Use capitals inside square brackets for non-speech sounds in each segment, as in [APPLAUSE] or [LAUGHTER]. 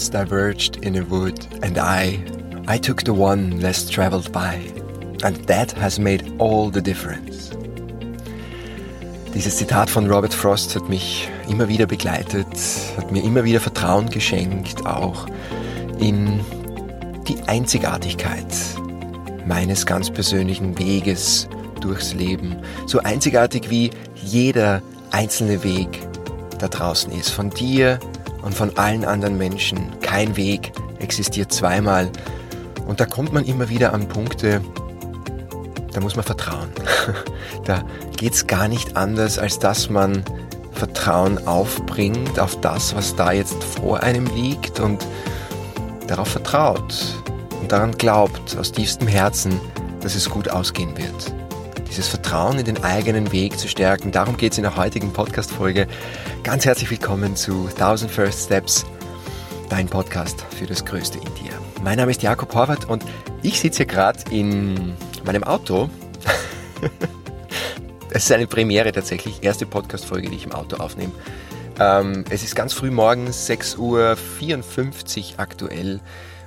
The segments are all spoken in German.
roads diverged in a wood, and I, I took the one less traveled by, and that has made all the difference. Dieses Zitat von Robert Frost hat mich immer wieder begleitet, hat mir immer wieder Vertrauen geschenkt, auch in die Einzigartigkeit meines ganz persönlichen Weges durchs Leben. So einzigartig wie jeder einzelne Weg da draußen ist. Von dir und von allen anderen Menschen. Kein Weg existiert zweimal. Und da kommt man immer wieder an Punkte, da muss man vertrauen. [LAUGHS] Da geht's gar nicht anders, als dass man Vertrauen aufbringt auf das, was da jetzt vor einem liegt und darauf vertraut und daran glaubt aus tiefstem Herzen, dass es gut ausgehen wird dieses Vertrauen in den eigenen Weg zu stärken. Darum geht es in der heutigen Podcast-Folge. Ganz herzlich willkommen zu 1000 First Steps, dein Podcast für das Größte in dir. Mein Name ist Jakob Horvath und ich sitze gerade in meinem Auto. [LAUGHS] Es ist eine Premiere tatsächlich, erste Podcast-Folge, die ich im Auto aufnehme. Ähm, es ist ganz früh morgens, 6.54 Uhr aktuell.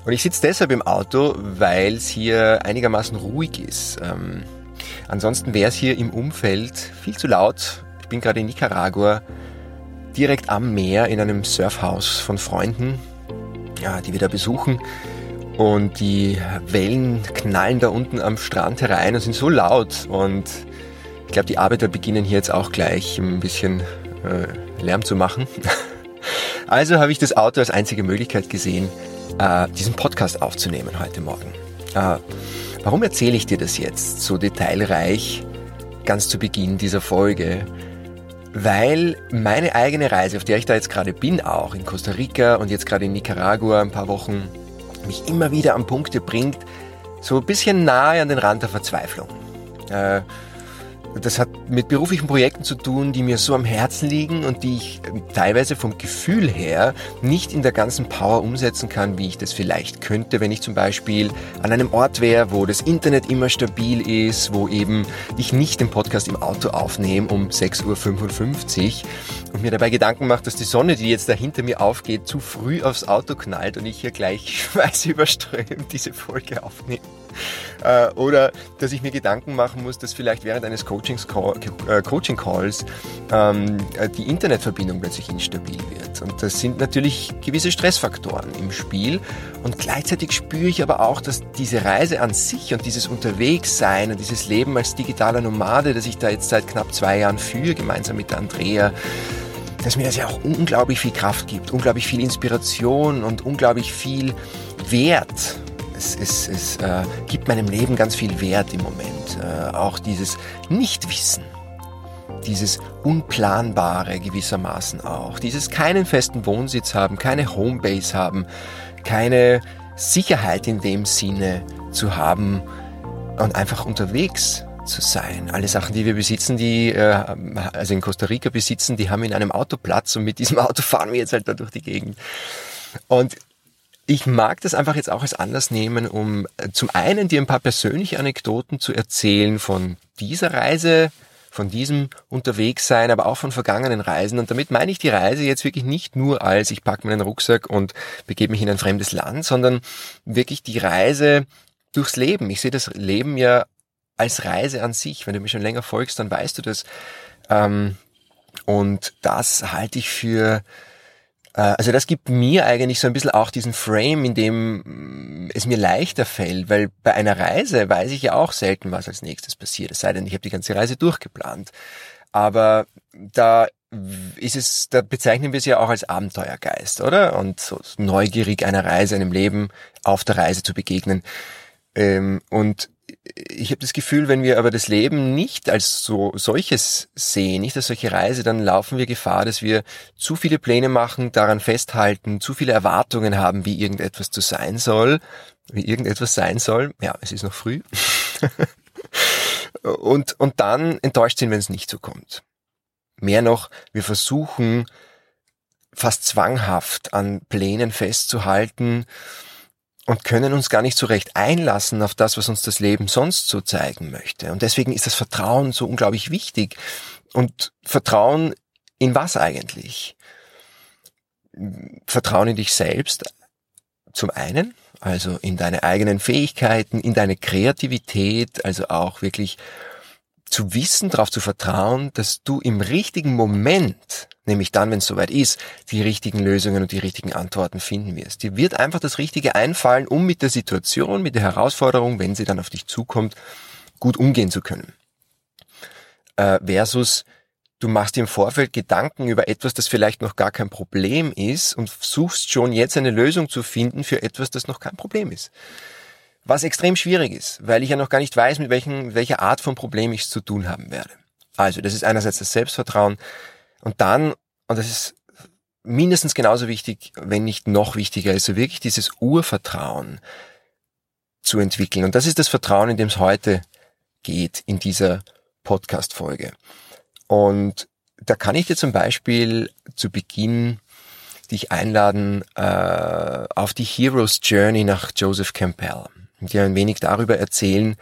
Und ich sitze deshalb im Auto, weil es hier einigermaßen ruhig ist. Ähm, Ansonsten wäre es hier im Umfeld viel zu laut. Ich bin gerade in Nicaragua, direkt am Meer in einem Surfhaus von Freunden, ja, die wir da besuchen. Und die Wellen knallen da unten am Strand herein und sind so laut. Und ich glaube, die Arbeiter beginnen hier jetzt auch gleich ein bisschen äh, Lärm zu machen. [LAUGHS] Also habe ich das Auto als einzige Möglichkeit gesehen, äh, diesen Podcast aufzunehmen heute Morgen. Äh, Warum erzähle ich dir das jetzt so detailreich ganz zu Beginn dieser Folge? Weil meine eigene Reise, auf der ich da jetzt gerade bin, auch in Costa Rica und jetzt gerade in Nicaragua ein paar Wochen, mich immer wieder an Punkte bringt, so ein bisschen nahe an den Rand der Verzweiflung. Äh, das hat mit beruflichen Projekten zu tun, die mir so am Herzen liegen und die ich ähm, teilweise vom Gefühl her nicht in der ganzen Power umsetzen kann, wie ich das vielleicht könnte, wenn ich zum Beispiel an einem Ort wäre, wo das Internet immer stabil ist, wo eben ich nicht den Podcast im Auto aufnehme um 6.55 Uhr und mir dabei Gedanken mache, dass die Sonne, die jetzt da hinter mir aufgeht, zu früh aufs Auto knallt und ich hier gleich [LAUGHS] schweißüberströmt diese Folge aufnehme. Äh, oder dass ich mir Gedanken machen muss, dass vielleicht während eines Coachings Call, äh, ähm, äh, die Internetverbindung plötzlich instabil wird. Und das sind natürlich gewisse Stressfaktoren im Spiel. Und gleichzeitig spüre ich aber auch, dass diese Reise an sich und dieses Unterwegssein und dieses Leben als digitaler Nomade, das ich da jetzt seit knapp zwei Jahren führe, gemeinsam mit Andrea, dass mir das ja auch unglaublich viel Kraft gibt, unglaublich viel Inspiration und unglaublich viel Wert es, es, es äh, gibt meinem Leben ganz viel Wert im Moment. Äh, auch dieses Nichtwissen, dieses Unplanbare gewissermaßen auch, dieses keinen festen Wohnsitz haben, keine Homebase haben, keine Sicherheit in dem Sinne zu haben und einfach unterwegs zu sein. Alle Sachen, die wir besitzen, die äh, also in Costa Rica besitzen, die haben in einem Auto Platz und mit diesem Auto fahren wir jetzt halt da durch die Gegend. Und ich mag das einfach jetzt auch als Anlass nehmen, um äh, zum einen dir ein paar persönliche Anekdoten zu erzählen von dieser Reise, von diesem Unterwegssein, aber auch von vergangenen Reisen. Und damit meine ich die Reise jetzt wirklich nicht nur als ich packe meinen Rucksack und begebe mich in ein fremdes Land, sondern wirklich die Reise durchs Leben. Ich sehe das Leben ja als Reise an sich. Wenn du mir schon länger folgst, dann weißt du das. Ähm, und das halte ich für also das gibt mir eigentlich so ein bisschen auch diesen Frame, in dem mm, es mir leichter fällt, weil bei einer Reise weiß ich ja auch selten, was als nächstes passiert. Es sei denn, ich habe die ganze Reise durchgeplant. Aber da ist es, da bezeichnen wir es ja auch als Abenteuergeist, oder? Und so neugierig einer Reise, einem Leben auf der Reise zu begegnen. Ähm, und ich habe das Gefühl, wenn wir aber das Leben nicht als so solches sehen, nicht als solche Reise, dann laufen wir Gefahr, dass wir zu viele Pläne machen, daran festhalten, zu viele Erwartungen haben, wie irgendetwas zu sein soll, wie irgendetwas sein soll. Ja, es ist noch früh. [LAUGHS] und, und dann enttäuscht sind, wenn es nicht so kommt. Mehr noch, wir versuchen fast zwanghaft an Plänen festzuhalten, und können uns gar nicht so recht einlassen auf das, was uns das Leben sonst so zeigen möchte. Und deswegen ist das Vertrauen so unglaublich wichtig. Und Vertrauen in was eigentlich? Vertrauen in dich selbst zum einen, also in deine eigenen Fähigkeiten, in deine Kreativität, also auch wirklich zu wissen, darauf zu vertrauen, dass du im richtigen Moment, nämlich dann, wenn es soweit ist, die richtigen Lösungen und die richtigen Antworten finden wirst. Dir wird einfach das Richtige einfallen, um mit der Situation, mit der Herausforderung, wenn sie dann auf dich zukommt, gut umgehen zu können. Äh, versus du machst dir im Vorfeld Gedanken über etwas, das vielleicht noch gar kein Problem ist und suchst schon jetzt eine Lösung zu finden für etwas, das noch kein Problem ist. Was extrem schwierig ist, weil ich ja noch gar nicht weiß, mit welchen, welcher Art von Problem ich es zu tun haben werde. Also, das ist einerseits das Selbstvertrauen und dann, und das ist mindestens genauso wichtig, wenn nicht noch wichtiger, ist so wirklich dieses Urvertrauen zu entwickeln. Und das ist das Vertrauen, in dem es heute geht in dieser Podcast-Folge. Und da kann ich dir zum Beispiel zu Beginn dich einladen äh, auf die Hero's Journey nach Joseph Campbell und dir ein wenig darüber erzählen,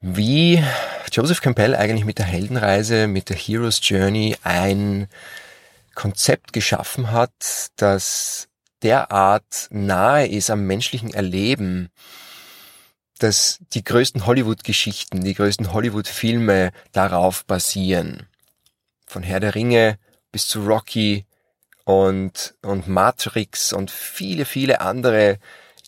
wie Joseph Campbell eigentlich mit der Heldenreise, mit der Hero's Journey ein Konzept geschaffen hat, das derart nahe ist am menschlichen Erleben, dass die größten Hollywood-Geschichten, die größten Hollywood-Filme darauf basieren. Von Herr der Ringe bis zu Rocky und, und Matrix und viele, viele andere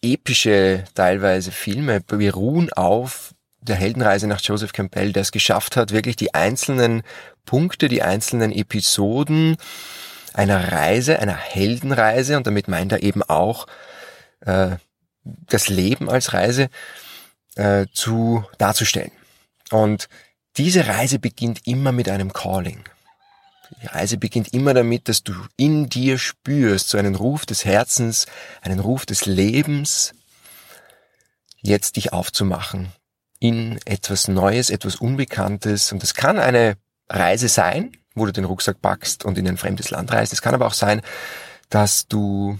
epische teilweise Filme beruhen auf der Heldenreise nach Joseph Campbell, der es geschafft hat, wirklich die einzelnen Punkte, die einzelnen Episoden einer Reise, einer Heldenreise, und damit meint er eben auch äh, das Leben als Reise, äh, zu darzustellen. Und diese Reise beginnt immer mit einem Calling. Die Reise beginnt immer damit, dass du in dir spürst, so einen Ruf des Herzens, einen Ruf des Lebens, jetzt dich aufzumachen in etwas Neues, etwas Unbekanntes. Und es kann eine Reise sein, wo du den Rucksack packst und in ein fremdes Land reist. Es kann aber auch sein, dass du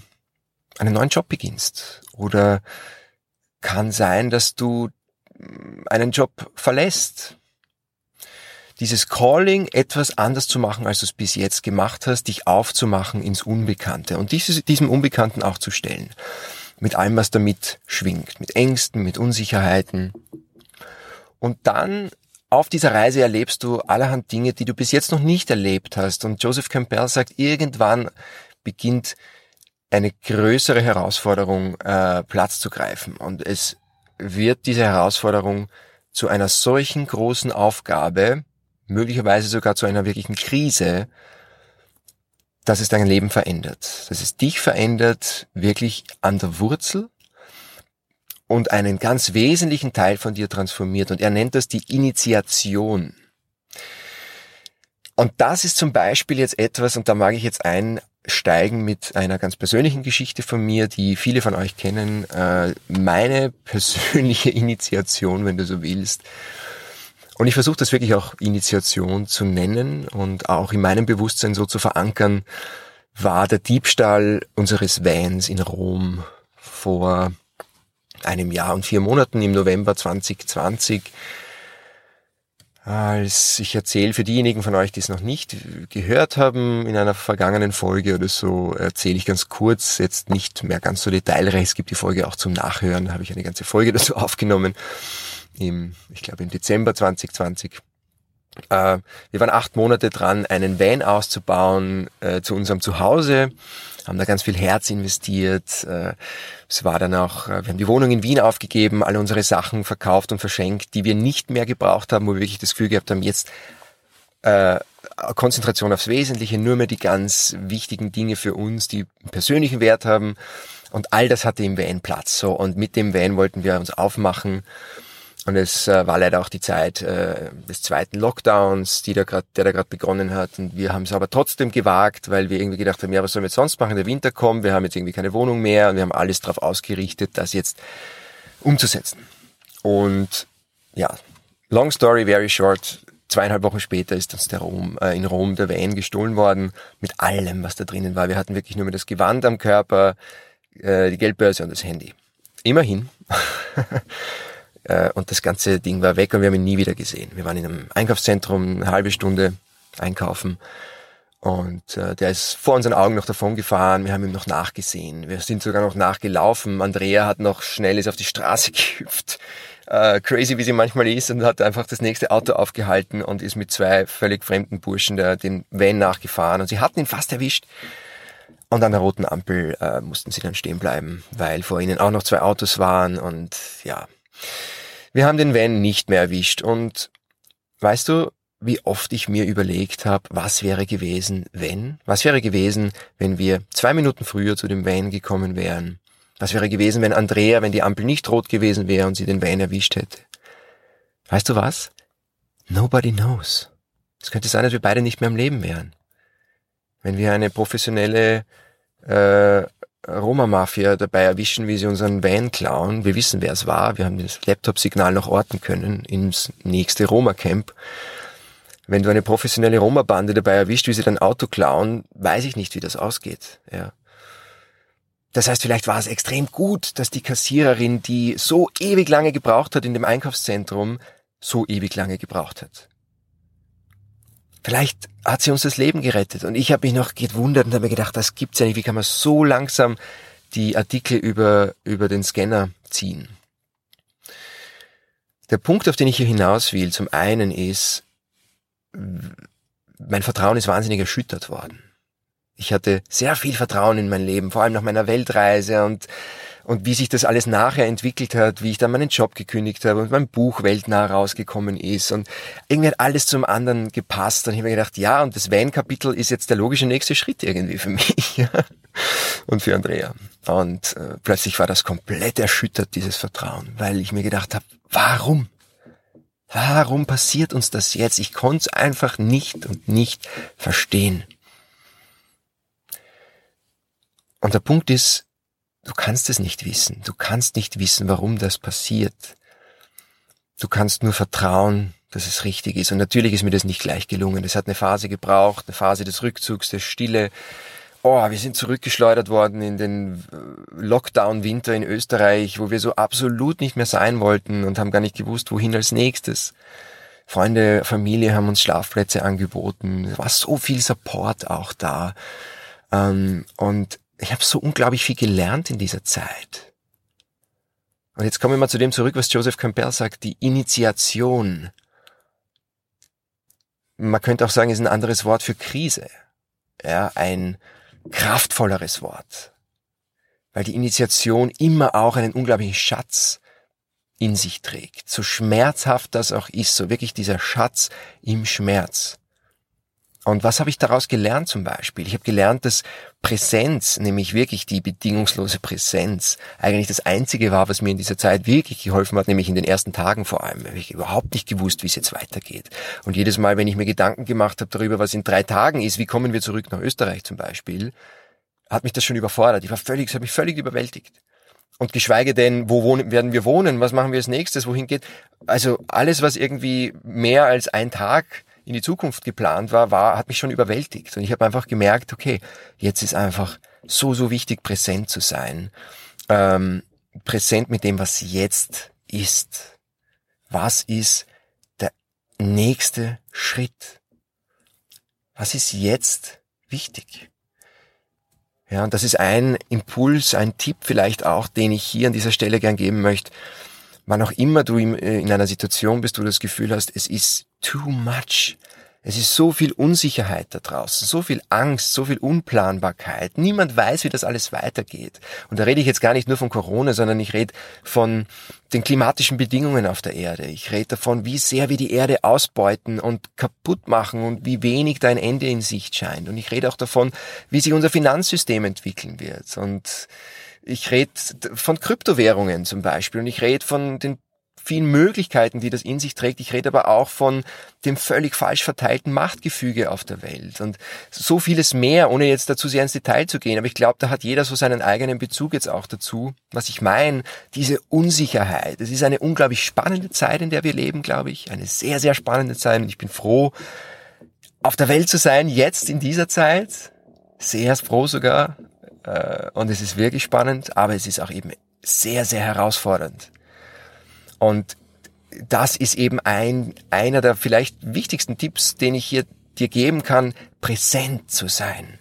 einen neuen Job beginnst oder kann sein, dass du einen Job verlässt. Dieses Calling, etwas anders zu machen, als du es bis jetzt gemacht hast, dich aufzumachen ins Unbekannte und dieses, diesem Unbekannten auch zu stellen. Mit allem, was damit schwingt. Mit Ängsten, mit Unsicherheiten. Und dann auf dieser Reise erlebst du allerhand Dinge, die du bis jetzt noch nicht erlebt hast. Und Joseph Campbell sagt, irgendwann beginnt eine größere Herausforderung äh, Platz zu greifen. Und es wird diese Herausforderung zu einer solchen großen Aufgabe, möglicherweise sogar zu einer wirklichen Krise, dass es dein Leben verändert. Dass es dich verändert, wirklich an der Wurzel und einen ganz wesentlichen Teil von dir transformiert. Und er nennt das die Initiation. Und das ist zum Beispiel jetzt etwas, und da mag ich jetzt ein, steigen mit einer ganz persönlichen Geschichte von mir, die viele von euch kennen. Äh, meine persönliche [LAUGHS] Initiation, wenn du so willst. Und ich versuche das wirklich auch Initiation zu nennen und auch in meinem Bewusstsein so zu verankern, war der Diebstahl unseres Vans in Rom vor einem Jahr und vier Monaten im November 2020 als ich erzähle für diejenigen von euch, die es noch nicht gehört haben, in einer vergangenen Folge oder so, erzähle ich ganz kurz, jetzt nicht mehr ganz so detailreich, es gibt die Folge auch zum Nachhören, da habe ich eine ganze Folge dazu aufgenommen, im, ich glaube im Dezember 2020. Äh, wir waren acht Monate dran, einen Van auszubauen äh, zu unserem Zuhause haben da ganz viel Herz investiert. Äh, es war dann auch, äh, wir haben die Wohnung in Wien aufgegeben, alle unsere Sachen verkauft und verschenkt, die wir nicht mehr gebraucht haben, wo wir wirklich das Gefühl gehabt haben, jetzt äh, Konzentration aufs Wesentliche, nur mehr die ganz wichtigen Dinge für uns, die persönlichen Wert haben. Und all das hatte im Van Platz. So. Und mit dem Van wollten wir uns aufmachen und es äh, war leider auch die Zeit äh, des zweiten Lockdowns, die da grad, der da gerade begonnen hat. Und wir haben es aber trotzdem gewagt, weil wir irgendwie gedacht haben, ja, was sollen wir jetzt sonst machen? Der Winter kommt, wir haben jetzt irgendwie keine Wohnung mehr und wir haben alles darauf ausgerichtet, das jetzt umzusetzen. Und ja, long story very short, zweieinhalb Wochen später ist uns der Rom, äh, in Rom der Van gestohlen worden, mit allem, was da drinnen war. Wir hatten wirklich nur mehr das Gewand am Körper, äh, die Geldbörse und das Handy. Immerhin. [LAUGHS] Äh, und das ganze Ding war weg und wir haben ihn nie wieder gesehen. Wir waren in einem Einkaufszentrum eine halbe Stunde einkaufen Und äh, der ist vor unseren Augen noch davon gefahren. Wir haben ihm noch nachgesehen. Wir sind sogar noch nachgelaufen. Andrea hat noch schnell ist auf die Straße [LAUGHS] gehüpft. Äh, crazy, wie sie manchmal ist, und hat einfach das nächste Auto aufgehalten und ist mit zwei völlig fremden Burschen der, den Van nachgefahren. Und sie hatten ihn fast erwischt. Und an der roten Ampel äh, mussten sie dann stehen bleiben, weil vor ihnen auch noch zwei Autos waren. Und ja, wir haben den Van nicht mehr erwischt. Und weißt du, wie oft ich mir überlegt habe, was wäre gewesen, wenn? Was wäre gewesen, wenn wir zwei Minuten früher zu dem Van gekommen wären? Was wäre gewesen, wenn Andrea, wenn die Ampel nicht rot gewesen wäre und sie den Van erwischt hätte? Weißt du was? Nobody knows. Es könnte sein, dass wir beide nicht mehr am Leben wären. Wenn wir eine professionelle äh, Roma-Mafia dabei erwischen, wie sie unseren Van klauen, wir wissen, wer es war, wir haben das Laptop-Signal noch orten können ins nächste Roma-Camp wenn du eine professionelle Roma-Bande dabei erwischt, wie sie dein Auto klauen, weiß ich nicht, wie das ausgeht. Ja. Das heißt, vielleicht war es extrem gut, dass die Kassiererin, die so ewig lange gebraucht hat in dem Einkaufszentrum, so ewig lange gebraucht hat. Vielleicht hat sie uns das Leben gerettet. Und ich habe mich noch gewundert und habe mir gedacht, das gibt's ja nicht. Wie kann man so langsam die Artikel über, über den Scanner ziehen? Der Punkt, auf den ich hier hinaus will, zum einen ist, mein Vertrauen ist wahnsinnig erschüttert worden. Ich hatte sehr viel Vertrauen in mein Leben, vor allem nach meiner Weltreise und, und wie sich das alles nachher entwickelt hat, wie ich dann meinen Job gekündigt habe und mein Buch weltnah rausgekommen ist und irgendwie hat alles zum anderen gepasst und ich habe mir gedacht, ja, und das Van-Kapitel ist jetzt der logische nächste Schritt irgendwie für [LAUGHS] mich und für Andrea. Und äh, plötzlich war das komplett erschüttert, dieses Vertrauen, weil ich mir gedacht habe, warum? Warum passiert uns das jetzt? Ich konnte es einfach nicht und nicht verstehen. Und der Punkt ist, du kannst es nicht wissen. Du kannst nicht wissen, warum das passiert. Du kannst nur vertrauen, dass es richtig ist. Und natürlich ist mir das nicht gleich gelungen. Es hat eine Phase gebraucht, eine Phase des Rückzugs, der Stille, oh, wir sind zurückgeschleudert worden in den äh, Lockdown-Winter in Österreich, wo wir so absolut nicht mehr sein wollten und haben gar nicht gewusst, wohin als nächstes. Freunde, Familie haben uns Schlafplätze angeboten. Es war so viel Support auch da. Ähm, und ich habe so unglaublich viel gelernt in dieser Zeit. Und jetzt kommen wir mal zu dem zurück, was Joseph Campbell sagt, die Initiation. Man könnte auch sagen, ist ein anderes Wort für Krise. Ja, ein, kraftvolleres Wort. Weil die Initiation immer auch einen unglaublichen Schatz in sich trägt. So schmerzhaft das auch ist, so wirklich dieser Schatz im Schmerz. Und was habe ich daraus gelernt zum Beispiel? Ich habe gelernt, dass Präsenz, nämlich wirklich die bedingungslose Präsenz, eigentlich das Einzige war, was mir in dieser Zeit wirklich geholfen hat, nämlich in den ersten Tagen vor allem. Habe ich überhaupt nicht gewusst, wie es jetzt weitergeht. Und jedes Mal, wenn ich mir Gedanken gemacht habe darüber, was in drei Tagen ist, wie kommen wir zurück nach Österreich zum Beispiel, hat mich das schon überfordert. Ich war völlig, es hat mich völlig überwältigt. Und geschweige denn, wo wohnen, werden wir wohnen? Was machen wir als nächstes? Wohin geht? Also alles, was irgendwie mehr als ein Tag in die Zukunft geplant war, war, hat mich schon überwältigt. Und ich habe einfach gemerkt, okay, jetzt ist einfach so, so wichtig, präsent zu sein. Ähm, präsent mit dem, was jetzt ist. Was ist der nächste Schritt? Was ist jetzt wichtig? Ja, und das ist ein Impuls, ein Tipp vielleicht auch, den ich hier an dieser Stelle gern geben möchte. Wann auch immer du äh, in einer Situation bist, du das Gefühl hast, es ist too much. Es ist so viel Unsicherheit da draußen, so viel Angst, so viel Unplanbarkeit. Niemand weiß, wie das alles weitergeht. Und da rede ich jetzt gar nicht nur von Corona, sondern ich rede von den klimatischen Bedingungen auf der Erde. Ich rede davon, wie sehr wir die Erde ausbeuten und kaputt machen und wie wenig da ein Ende in Sicht scheint. Und ich rede auch davon, wie sich unser Finanzsystem entwickeln wird. Und ich rede von Kryptowährungen zum Beispiel und ich rede von den vielen Möglichkeiten, die das in sich trägt. Ich rede aber auch von dem völlig falsch verteilten Machtgefüge auf der Welt und so vieles mehr, ohne jetzt dazu sehr ins Detail zu gehen. Aber ich glaube, da hat jeder so seinen eigenen Bezug jetzt auch dazu. Was ich meine, diese Unsicherheit. Es ist eine unglaublich spannende Zeit, in der wir leben, glaube ich. Eine sehr, sehr spannende Zeit und ich bin froh, auf der Welt zu sein, jetzt in dieser Zeit. Sehr froh sogar. Äh, und es ist wirklich spannend, aber es ist auch eben sehr, sehr herausfordernd. Und das ist eben ein, einer der vielleicht wichtigsten Tipps, den ich hier dir geben kann, präsent zu sein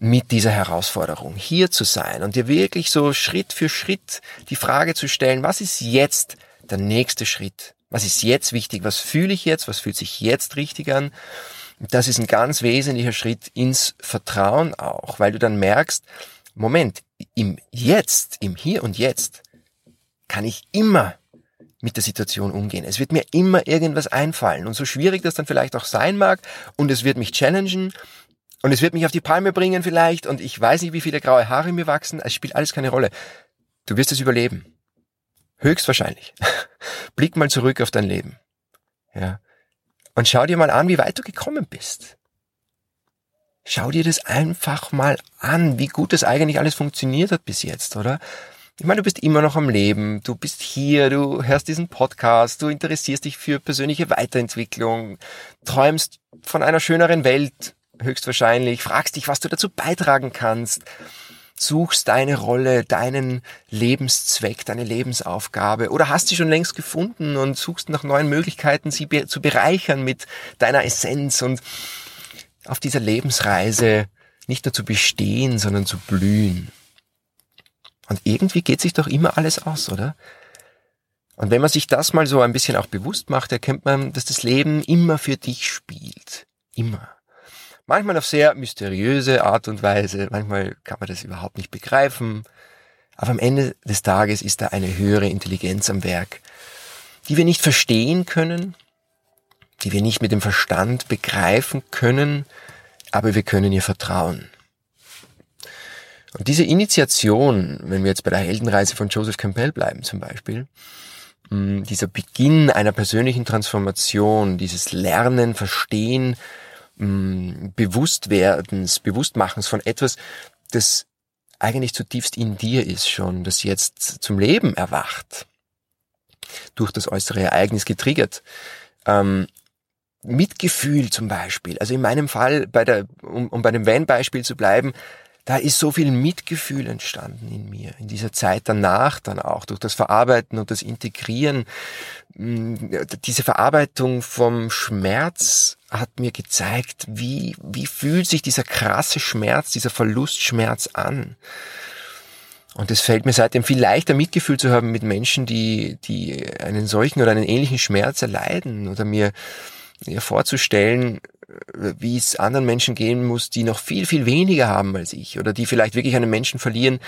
mit dieser Herausforderung, hier zu sein und dir wirklich so Schritt für Schritt die Frage zu stellen, was ist jetzt der nächste Schritt? Was ist jetzt wichtig? Was fühle ich jetzt? Was fühlt sich jetzt richtig an? Das ist ein ganz wesentlicher Schritt ins Vertrauen auch, weil du dann merkst, Moment, im Jetzt, im Hier und Jetzt kann ich immer mit der Situation umgehen. Es wird mir immer irgendwas einfallen und so schwierig das dann vielleicht auch sein mag und es wird mich challengen und es wird mich auf die Palme bringen vielleicht und ich weiß nicht, wie viele graue Haare mir wachsen, es spielt alles keine Rolle. Du wirst es überleben. Höchstwahrscheinlich. [LAUGHS] Blick mal zurück auf dein Leben. Ja. Und schau dir mal an, wie weit du gekommen bist. Schau dir das einfach mal an, wie gut das eigentlich alles funktioniert hat bis jetzt, oder? Ich meine, du bist immer noch am Leben, du bist hier, du hörst diesen Podcast, du interessierst dich für persönliche Weiterentwicklung, träumst von einer schöneren Welt, höchstwahrscheinlich, fragst dich, was du dazu beitragen kannst, suchst deine Rolle, deinen Lebenszweck, deine Lebensaufgabe oder hast sie schon längst gefunden und suchst nach neuen Möglichkeiten, sie be zu bereichern mit deiner Essenz und auf dieser Lebensreise nicht nur zu bestehen, sondern zu blühen. Und irgendwie geht sich doch immer alles aus, oder? Und wenn man sich das mal so ein bisschen auch bewusst macht, erkennt man, dass das Leben immer für dich spielt. Immer. Manchmal auf sehr mysteriöse Art und Weise, manchmal kann man das überhaupt nicht begreifen. Aber am Ende des Tages ist da eine höhere Intelligenz am Werk, die wir nicht verstehen können, die wir nicht mit dem Verstand begreifen können, aber wir können ihr vertrauen. Und diese Initiation, wenn wir jetzt bei der Heldenreise von Joseph Campbell bleiben zum Beispiel, mm, dieser Beginn einer persönlichen Transformation, dieses Lernen, Verstehen, mm, Bewusstwerdens, Bewusstmachens von etwas, das eigentlich zutiefst in dir ist schon, das jetzt zum Leben erwacht, durch das äußere Ereignis getriggert. Ähm, Mitgefühl zum Beispiel. Also in meinem Fall, bei der, um, um bei dem Van-Beispiel zu bleiben, da ist so viel Mitgefühl entstanden in mir, in dieser Zeit danach dann auch, durch das Verarbeiten und das Integrieren. Mm, diese Verarbeitung vom Schmerz hat mir gezeigt, wie, wie fühlt sich dieser krasse Schmerz, dieser Verlustschmerz an. Und es fällt mir seitdem viel leichter, Mitgefühl zu haben mit Menschen, die, die einen solchen oder einen ähnlichen Schmerz erleiden oder mir, mir vorzustellen, wie es anderen Menschen gehen muss, die noch viel, viel weniger haben als ich oder die vielleicht wirklich einen Menschen verlieren,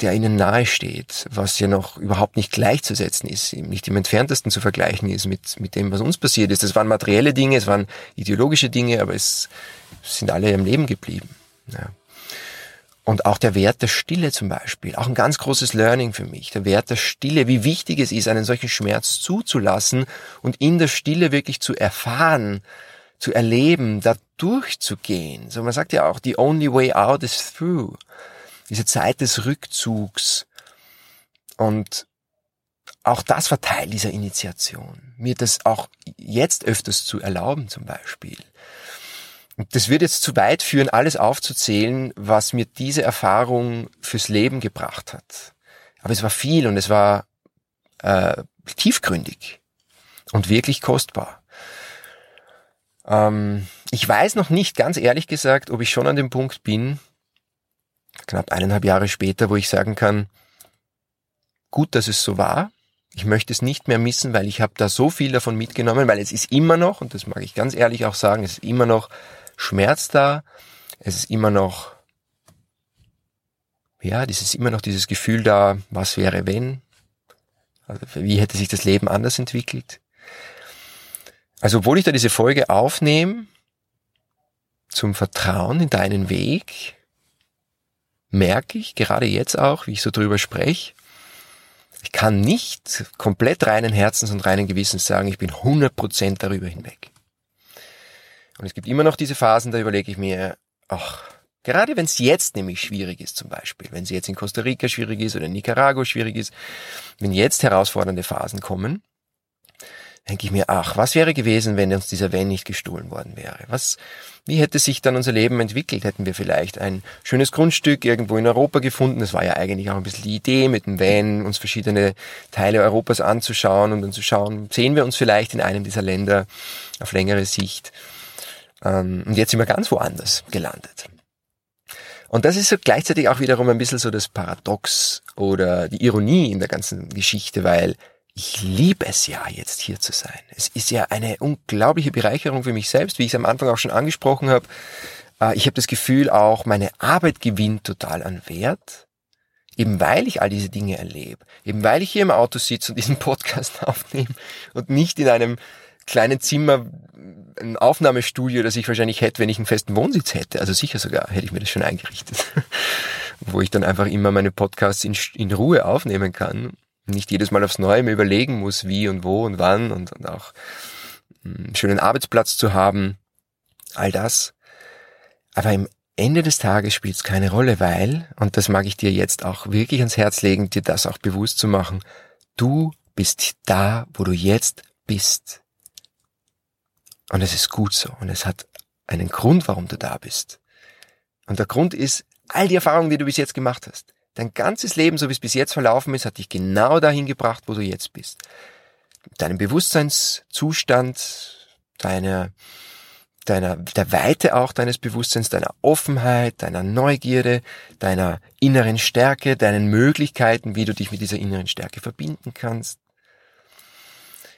der ihnen nahe steht, was ja noch überhaupt nicht gleichzusetzen ist, nicht im entferntesten zu vergleichen ist mit, mit dem, was uns passiert ist. Das waren materielle Dinge, es waren ideologische Dinge, aber es sind alle im Leben geblieben. Ja. Und auch der Wert der Stille zum Beispiel, auch ein ganz großes Learning für mich, der Wert der Stille, wie wichtig es ist, einen solchen Schmerz zuzulassen und in der Stille wirklich zu erfahren, zu erleben, da durchzugehen. So man sagt ja auch, the only way out is through. Diese Zeit des Rückzugs. Und auch das war Teil dieser Initiation. Mir das auch jetzt öfters zu erlauben zum Beispiel. Das wird jetzt zu weit führen, alles aufzuzählen, was mir diese Erfahrung fürs Leben gebracht hat. Aber es war viel und es war äh, tiefgründig und wirklich kostbar. Ähm, ich weiß noch nicht, ganz ehrlich gesagt, ob ich schon an dem Punkt bin, knapp eineinhalb Jahre später, wo ich sagen kann, gut, dass es so war. Ich möchte es nicht mehr missen, weil ich habe da so viel davon mitgenommen, weil es ist immer noch, und das mag ich ganz ehrlich auch sagen, es ist immer noch Schmerz da, es ist immer noch, ja, es ist immer noch dieses Gefühl da, was wäre wenn, also wie hätte sich das Leben anders entwickelt. Also obwohl ich da diese Folge aufnehme, zum Vertrauen in deinen Weg, merke ich gerade jetzt auch, wie ich so drüber spreche, ich kann nicht komplett reinen Herzens und reinen Gewissens sagen, ich bin 100% darüber hinweg. Und es gibt immer noch diese Phasen, da überlege ich mir, ach, gerade wenn es jetzt nämlich schwierig ist zum Beispiel, wenn es jetzt in Costa Rica schwierig ist oder in Nicaragua schwierig ist, wenn jetzt herausfordernde Phasen kommen, denke ich mir, ach, was wäre gewesen, wenn uns dieser Van nicht gestohlen worden wäre? Was, wie hätte sich dann unser Leben entwickelt? Hätten wir vielleicht ein schönes Grundstück irgendwo in Europa gefunden? Das war ja eigentlich auch ein bisschen die Idee, mit dem Van uns verschiedene Teile Europas anzuschauen und dann zu schauen, sehen wir uns vielleicht in einem dieser Länder auf längere Sicht? Ähm, und jetzt sind wir ganz woanders gelandet. Und das ist so gleichzeitig auch wiederum ein bisschen so das Paradox oder die Ironie in der ganzen Geschichte, weil ich liebe es ja, jetzt hier zu sein. Es ist ja eine unglaubliche Bereicherung für mich selbst, wie ich es am Anfang auch schon angesprochen habe. Äh, ich habe das Gefühl auch, meine Arbeit gewinnt total an Wert, eben weil ich all diese Dinge erlebe, eben weil ich hier im Auto sitze und diesen Podcast [LAUGHS] aufnehme und nicht in einem kleinen Zimmer ein Aufnahmestudio, das ich wahrscheinlich hätte, wenn ich einen festen Wohnsitz hätte. Also sicher sogar hätte ich mir das schon eingerichtet. [LAUGHS] Wo ich dann einfach immer meine Podcasts in, in Ruhe aufnehmen kann. Nicht jedes Mal aufs Neue mir überlegen muss, wie und wo und wann und, und auch einen schönen Arbeitsplatz zu haben. All das. Aber im Ende des Tages spielt es keine Rolle, weil, und das mag ich dir jetzt auch wirklich ans Herz legen, dir das auch bewusst zu machen, du bist da, wo du jetzt bist. Und es ist gut so. Und es hat einen Grund, warum du da bist. Und der Grund ist all die Erfahrungen, die du bis jetzt gemacht hast. Dein ganzes Leben, so wie es bis jetzt verlaufen ist, hat dich genau dahin gebracht, wo du jetzt bist. Deinem Bewusstseinszustand, deiner, deiner, der Weite auch deines Bewusstseins, deiner Offenheit, deiner Neugierde, deiner inneren Stärke, deinen Möglichkeiten, wie du dich mit dieser inneren Stärke verbinden kannst.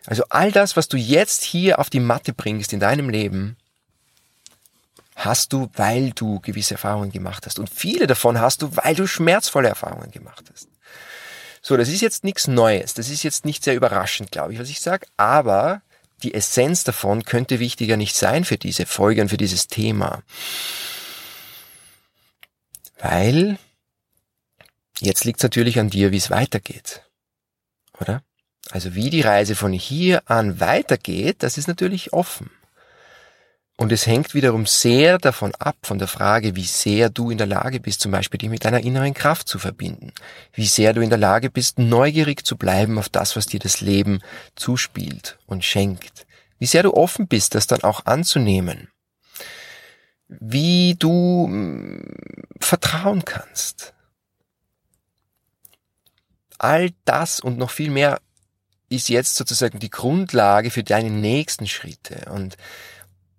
Also all das, was du jetzt hier auf die Matte bringst in deinem Leben, hast du, weil du gewisse Erfahrungen gemacht hast. Und viele davon hast du, weil du schmerzvolle Erfahrungen gemacht hast. So, das ist jetzt nichts Neues. Das ist jetzt nicht sehr überraschend, glaube ich, was ich sage. Aber die Essenz davon könnte wichtiger nicht sein für diese Folge und für dieses Thema. Weil jetzt liegt es natürlich an dir, wie es weitergeht. Oder? Also wie die Reise von hier an weitergeht, das ist natürlich offen. Und es hängt wiederum sehr davon ab, von der Frage, wie sehr du in der Lage bist, zum Beispiel dich mit deiner inneren Kraft zu verbinden. Wie sehr du in der Lage bist, neugierig zu bleiben auf das, was dir das Leben zuspielt und schenkt. Wie sehr du offen bist, das dann auch anzunehmen. Wie du mm, vertrauen kannst. All das und noch viel mehr ist jetzt sozusagen die Grundlage für deine nächsten Schritte. Und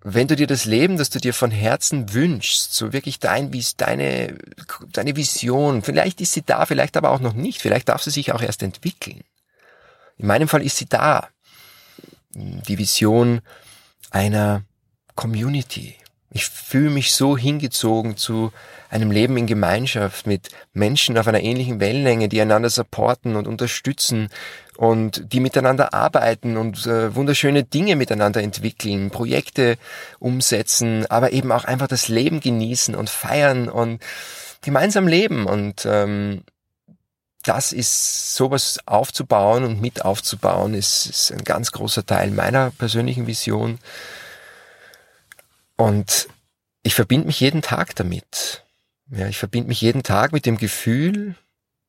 wenn du dir das Leben, das du dir von Herzen wünschst, so wirklich dein, deine, deine Vision, vielleicht ist sie da, vielleicht aber auch noch nicht, vielleicht darf sie sich auch erst entwickeln. In meinem Fall ist sie da. Die Vision einer Community. Ich fühle mich so hingezogen zu einem Leben in Gemeinschaft mit Menschen auf einer ähnlichen Wellenlänge, die einander supporten und unterstützen und die miteinander arbeiten und äh, wunderschöne Dinge miteinander entwickeln, Projekte umsetzen, aber eben auch einfach das Leben genießen und feiern und gemeinsam leben. Und ähm, das ist sowas aufzubauen und mit aufzubauen, ist, ist ein ganz großer Teil meiner persönlichen Vision. Und ich verbinde mich jeden Tag damit. Ja, ich verbinde mich jeden Tag mit dem Gefühl,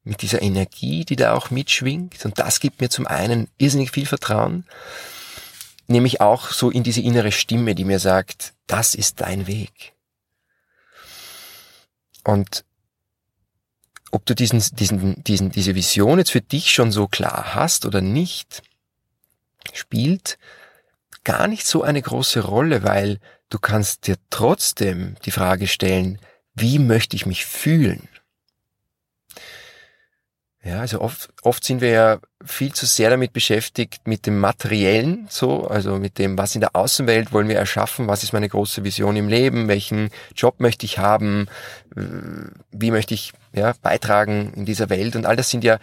mit dieser Energie, die da auch mitschwingt. Und das gibt mir zum einen irrsinnig viel Vertrauen, nämlich auch so in diese innere Stimme, die mir sagt, das ist dein Weg. Und ob du diesen, diesen, diesen, diese Vision jetzt für dich schon so klar hast oder nicht, spielt gar nicht so eine große Rolle, weil du kannst dir trotzdem die Frage stellen, wie möchte ich mich fühlen? Ja, also oft, oft sind wir ja viel zu sehr damit beschäftigt mit dem Materiellen, so, also mit dem, was in der Außenwelt wollen wir erschaffen, was ist meine große Vision im Leben, welchen Job möchte ich haben, wie möchte ich ja, beitragen in dieser Welt und all das sind ja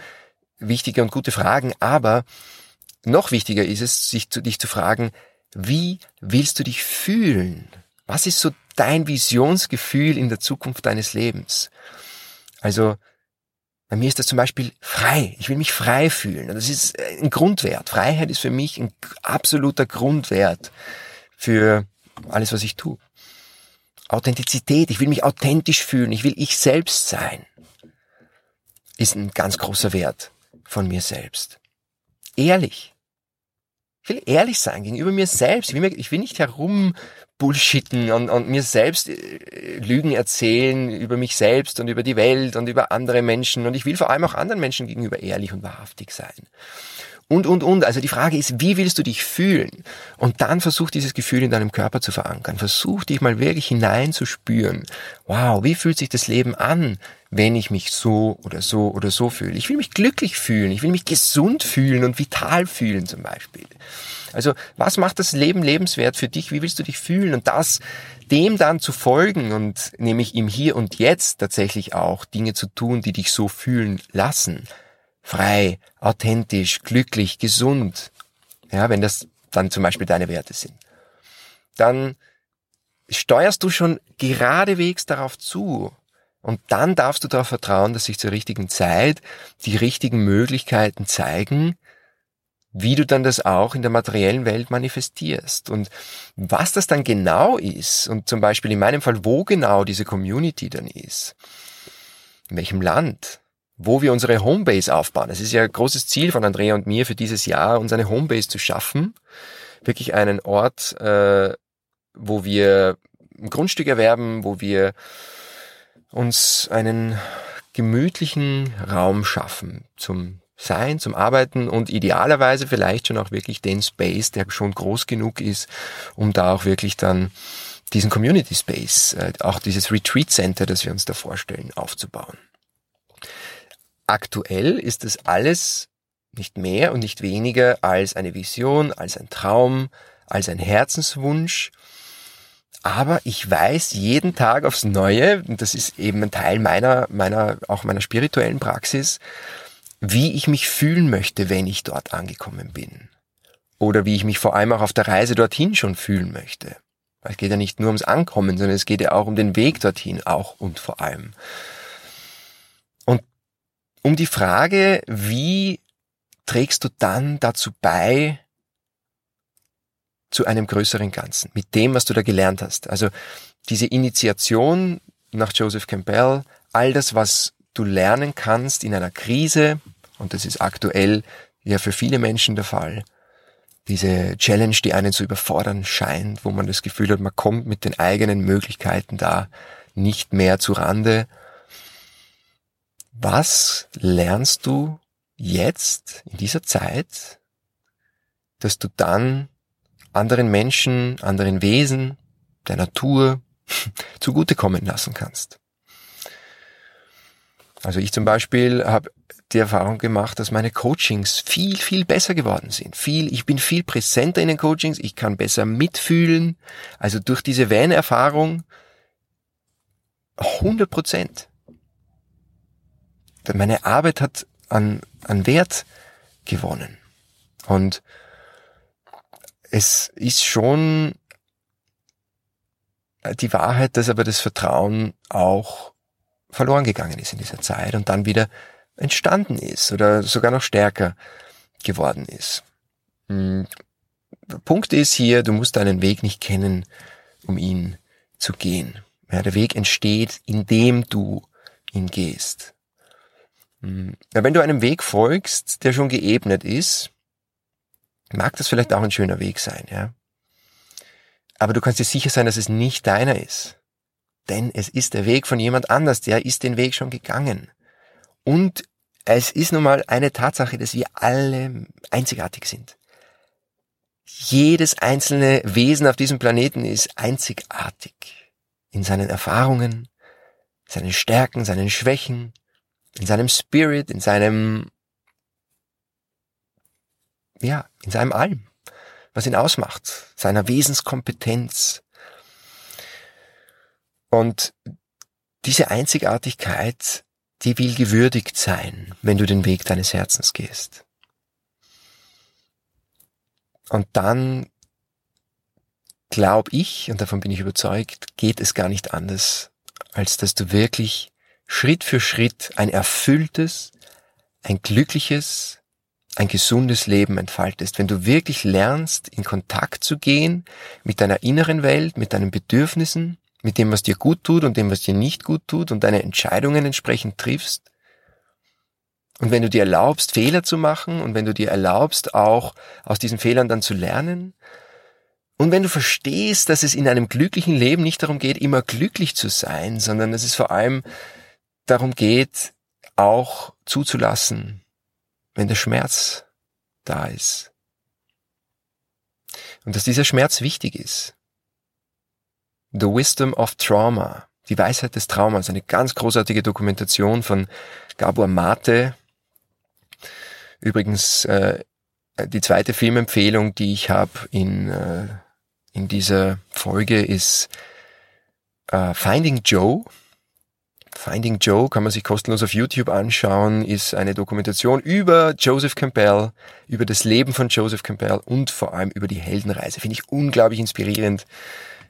wichtige und gute Fragen, aber noch wichtiger ist es, sich zu, dich zu fragen, wie willst du dich fühlen? Was ist so dein Visionsgefühl in der Zukunft deines Lebens? Also, bei mir ist das zum Beispiel frei. Ich will mich frei fühlen. das ist ein Grundwert. Freiheit ist für mich ein absoluter Grundwert für alles, was ich tue. Authentizität. Ich will mich authentisch fühlen. Ich will ich selbst sein. Ist ein ganz großer Wert von mir selbst. Ehrlich. Ich will ehrlich sein gegenüber mir selbst. Ich will, mir, ich will nicht herum bullshitten und, und mir selbst äh, Lügen erzählen über mich selbst und über die Welt und über andere Menschen. Und ich will vor allem auch anderen Menschen gegenüber ehrlich und wahrhaftig sein. Und, und, und. Also die Frage ist, wie willst du dich fühlen? Und dann versuch dieses Gefühl in deinem Körper zu verankern. Versuch dich mal wirklich hineinzuspüren. Wow, wie fühlt sich das Leben an, wenn ich mich so oder so oder so fühle? Ich will mich glücklich fühlen. Ich will mich gesund fühlen und vital fühlen zum Beispiel. Also was macht das Leben lebenswert für dich? Wie willst du dich fühlen? Und das, dem dann zu folgen und nämlich im Hier und Jetzt tatsächlich auch Dinge zu tun, die dich so fühlen lassen frei, authentisch, glücklich, gesund, ja, wenn das dann zum Beispiel deine Werte sind, dann steuerst du schon geradewegs darauf zu. Und dann darfst du darauf vertrauen, dass sich zur richtigen Zeit die richtigen Möglichkeiten zeigen, wie du dann das auch in der materiellen Welt manifestierst. Und was das dann genau ist, und zum Beispiel in meinem Fall, wo genau diese Community dann ist, in welchem Land, wo wir unsere Homebase aufbauen. Es ist ja ein großes Ziel von Andrea und mir für dieses Jahr, uns eine Homebase zu schaffen. Wirklich einen Ort, äh, wo wir ein Grundstück erwerben, wo wir uns einen gemütlichen Raum schaffen zum Sein, zum Arbeiten und idealerweise vielleicht schon auch wirklich den Space, der schon groß genug ist, um da auch wirklich dann diesen Community Space, äh, auch dieses Retreat Center, das wir uns da vorstellen, aufzubauen. Aktuell ist es alles nicht mehr und nicht weniger als eine Vision, als ein Traum, als ein Herzenswunsch. Aber ich weiß jeden Tag aufs Neue, und das ist eben ein Teil meiner, meiner, auch meiner spirituellen Praxis, wie ich mich fühlen möchte, wenn ich dort angekommen bin. Oder wie ich mich vor allem auch auf der Reise dorthin schon fühlen möchte. Es geht ja nicht nur ums Ankommen, sondern es geht ja auch um den Weg dorthin, auch und vor allem um die Frage, wie trägst du dann dazu bei, zu einem größeren Ganzen, mit dem, was du da gelernt hast. Also diese Initiation nach Joseph Campbell, all das, was du lernen kannst in einer Krise, und das ist aktuell ja für viele Menschen der Fall, diese Challenge, die einen zu überfordern scheint, wo man das Gefühl hat, man kommt mit den eigenen Möglichkeiten da nicht mehr zu Rande was lernst du jetzt in dieser Zeit, dass du dann anderen Menschen, anderen Wesen, der Natur [LAUGHS] zugutekommen lassen kannst? Also ich zum Beispiel habe die Erfahrung gemacht, dass meine Coachings viel, viel besser geworden sind. Viel, ich bin viel präsenter in den Coachings, ich kann besser mitfühlen. Also durch diese Van-Erfahrung 100 Prozent meine Arbeit hat an, an Wert gewonnen. Und es ist schon die Wahrheit, dass aber das Vertrauen auch verloren gegangen ist in dieser Zeit und dann wieder entstanden ist oder sogar noch stärker geworden ist. Hm, der Punkt ist hier, du musst deinen Weg nicht kennen, um ihn zu gehen. Ja, der Weg entsteht, indem du ihn gehst. Ja, wenn du einem Weg folgst, der schon geebnet ist, mag das vielleicht auch ein schöner Weg sein, ja. Aber du kannst dir sicher sein, dass es nicht deiner ist. Denn es ist der Weg von jemand anders, der ist den Weg schon gegangen. Und es ist nun mal eine Tatsache, dass wir alle einzigartig sind. Jedes einzelne Wesen auf diesem Planeten ist einzigartig. In seinen Erfahrungen, seinen Stärken, seinen Schwächen, in seinem Spirit, in seinem, ja, in seinem Allem, was ihn ausmacht, seiner Wesenskompetenz. Und diese Einzigartigkeit, die will gewürdigt sein, wenn du den Weg deines Herzens gehst. Und dann glaube ich, und davon bin ich überzeugt, geht es gar nicht anders, als dass du wirklich Schritt für Schritt ein erfülltes, ein glückliches, ein gesundes Leben entfaltest, wenn du wirklich lernst, in Kontakt zu gehen mit deiner inneren Welt, mit deinen Bedürfnissen, mit dem, was dir gut tut und dem, was dir nicht gut tut und deine Entscheidungen entsprechend triffst. Und wenn du dir erlaubst, Fehler zu machen und wenn du dir erlaubst, auch aus diesen Fehlern dann zu lernen, und wenn du verstehst, dass es in einem glücklichen Leben nicht darum geht, immer glücklich zu sein, sondern dass es vor allem darum geht, auch zuzulassen, wenn der Schmerz da ist. Und dass dieser Schmerz wichtig ist. The Wisdom of Trauma, die Weisheit des Traumas, eine ganz großartige Dokumentation von Gabor Mate. Übrigens äh, die zweite Filmempfehlung, die ich habe in, äh, in dieser Folge, ist äh, Finding Joe. Finding Joe kann man sich kostenlos auf YouTube anschauen, ist eine Dokumentation über Joseph Campbell, über das Leben von Joseph Campbell und vor allem über die Heldenreise. Finde ich unglaublich inspirierend.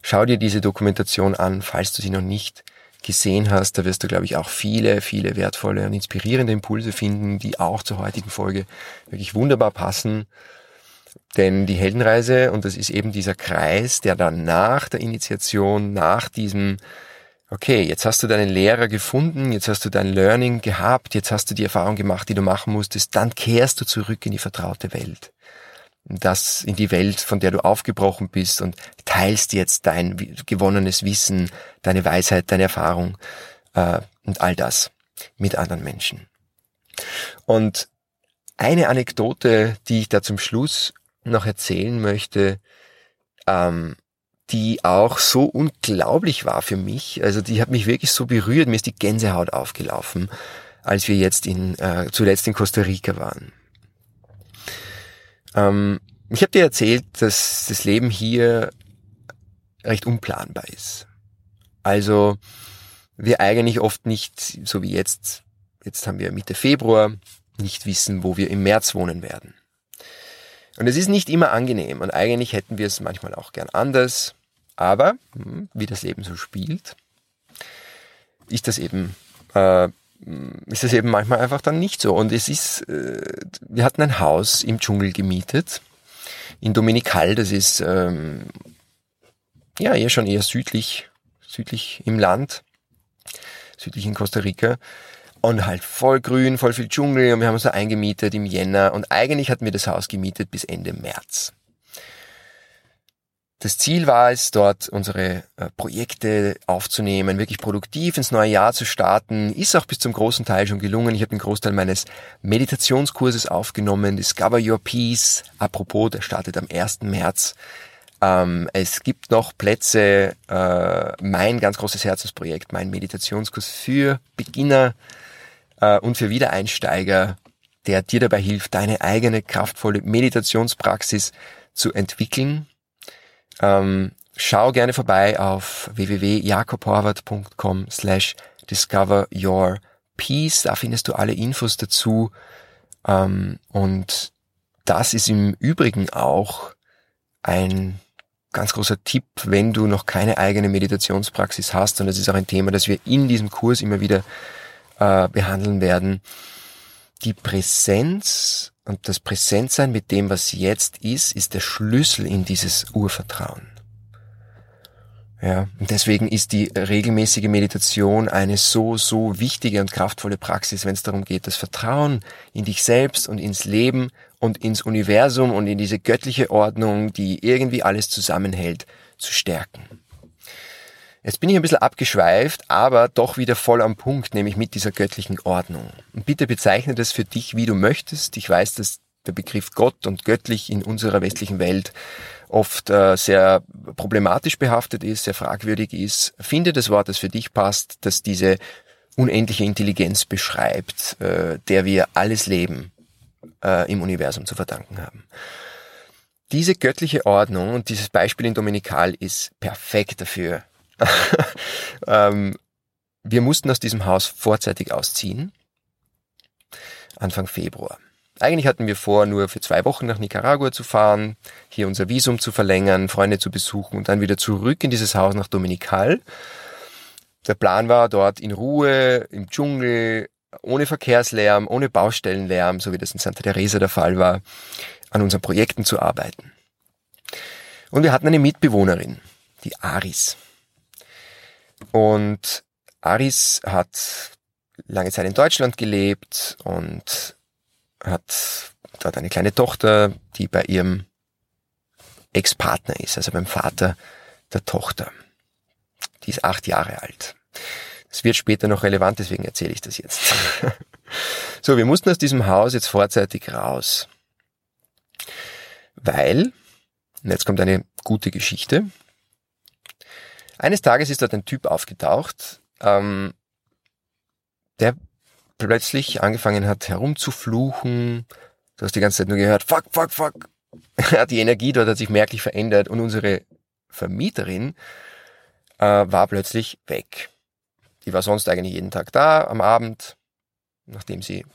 Schau dir diese Dokumentation an, falls du sie noch nicht gesehen hast. Da wirst du, glaube ich, auch viele, viele wertvolle und inspirierende Impulse finden, die auch zur heutigen Folge wirklich wunderbar passen. Denn die Heldenreise, und das ist eben dieser Kreis, der dann nach der Initiation, nach diesem, okay, jetzt hast du deinen Lehrer gefunden, jetzt hast du dein Learning gehabt, jetzt hast du die Erfahrung gemacht, die du machen musstest, dann kehrst du zurück in die vertraute Welt. Das in die Welt, von der du aufgebrochen bist und teilst jetzt dein gewonnenes Wissen, deine Weisheit, deine Erfahrung äh, und all das mit anderen Menschen. Und eine Anekdote, die ich da zum Schluss noch erzählen möchte, ähm, die auch so unglaublich war für mich. Also die hat mich wirklich so berührt. Mir ist die Gänsehaut aufgelaufen, als wir jetzt in äh, zuletzt in Costa Rica waren. Ähm, ich habe dir erzählt, dass das Leben hier recht unplanbar ist. Also wir eigentlich oft nicht, so wie jetzt, jetzt haben wir Mitte Februar, nicht wissen, wo wir im März wohnen werden. Und es ist nicht immer angenehm und eigentlich hätten wir es manchmal auch gern anders. Aber, hm, wie das Leben so spielt, ist das eben, äh, ist das eben manchmal einfach dann nicht so. Und es ist, äh, wir hatten ein Haus im Dschungel gemietet, in Dominical, das ist, ähm, ja, eher schon eher südlich, südlich im Land, südlich in Costa Rica und halt voll grün, voll viel Dschungel und wir haben uns da eingemietet im Jänner und eigentlich hatten wir das Haus gemietet bis Ende März. Das Ziel war es, dort unsere äh, Projekte aufzunehmen, wirklich produktiv ins neue Jahr zu starten. Ist auch bis zum großen Teil schon gelungen. Ich habe den Großteil meines Meditationskurses aufgenommen, Discover Your Peace. Apropos, der startet am 1. März. Ähm, es gibt noch Plätze, äh, mein ganz großes Herzensprojekt, mein Meditationskurs für Beginner äh, und für Wiedereinsteiger, der dir dabei hilft, deine eigene kraftvolle Meditationspraxis zu entwickeln. Ähm, schau gerne vorbei auf www.jakobhorvath.com slash discover your peace. Da findest du alle Infos dazu. Ähm, und das ist im Übrigen auch ein ganz großer Tipp, wenn du noch keine eigene Meditationspraxis hast. Und das ist auch ein Thema, das wir in diesem Kurs immer wieder äh, behandeln werden. Die Präsenz und das Präsentsein mit dem, was jetzt ist, ist der Schlüssel in dieses Urvertrauen. Ja, und deswegen ist die regelmäßige Meditation eine so, so wichtige und kraftvolle Praxis, wenn es darum geht, das Vertrauen in dich selbst und ins Leben und ins Universum und in diese göttliche Ordnung, die irgendwie alles zusammenhält, zu stärken. Jetzt bin ich ein bisschen abgeschweift, aber doch wieder voll am Punkt, nämlich mit dieser göttlichen Ordnung. Und bitte bezeichne das für dich, wie du möchtest. Ich weiß, dass der Begriff Gott und göttlich in unserer westlichen Welt oft äh, sehr problematisch behaftet ist, sehr fragwürdig ist. Finde das Wort, das für dich passt, das diese unendliche Intelligenz beschreibt, äh, der wir alles Leben äh, im Universum zu verdanken haben. Diese göttliche Ordnung und dieses Beispiel in Dominikal ist perfekt dafür, [LAUGHS] ähm, wir mussten aus diesem Haus vorzeitig ausziehen. Anfang Februar. Eigentlich hatten wir vor, nur für zwei Wochen nach Nicaragua zu fahren, hier unser Visum zu verlängern, Freunde zu besuchen und dann wieder zurück in dieses Haus nach Dominikal. Der Plan war, dort in Ruhe, im Dschungel, ohne Verkehrslärm, ohne Baustellenlärm, so wie das in Santa Teresa der Fall war, an unseren Projekten zu arbeiten. Und wir hatten eine Mitbewohnerin, die Aris. Und Aris hat lange Zeit in Deutschland gelebt und hat dort eine kleine Tochter, die bei ihrem Ex-Partner ist, also beim Vater der Tochter. Die ist acht Jahre alt. Das wird später noch relevant, deswegen erzähle ich das jetzt. [LAUGHS] so, wir mussten aus diesem Haus jetzt vorzeitig raus. Weil, und jetzt kommt eine gute Geschichte, eines Tages ist dort ein Typ aufgetaucht, ähm, der plötzlich angefangen hat herumzufluchen. Du hast die ganze Zeit nur gehört, fuck, fuck, fuck. [LAUGHS] die Energie dort hat sich merklich verändert und unsere Vermieterin äh, war plötzlich weg. Die war sonst eigentlich jeden Tag da am Abend, nachdem sie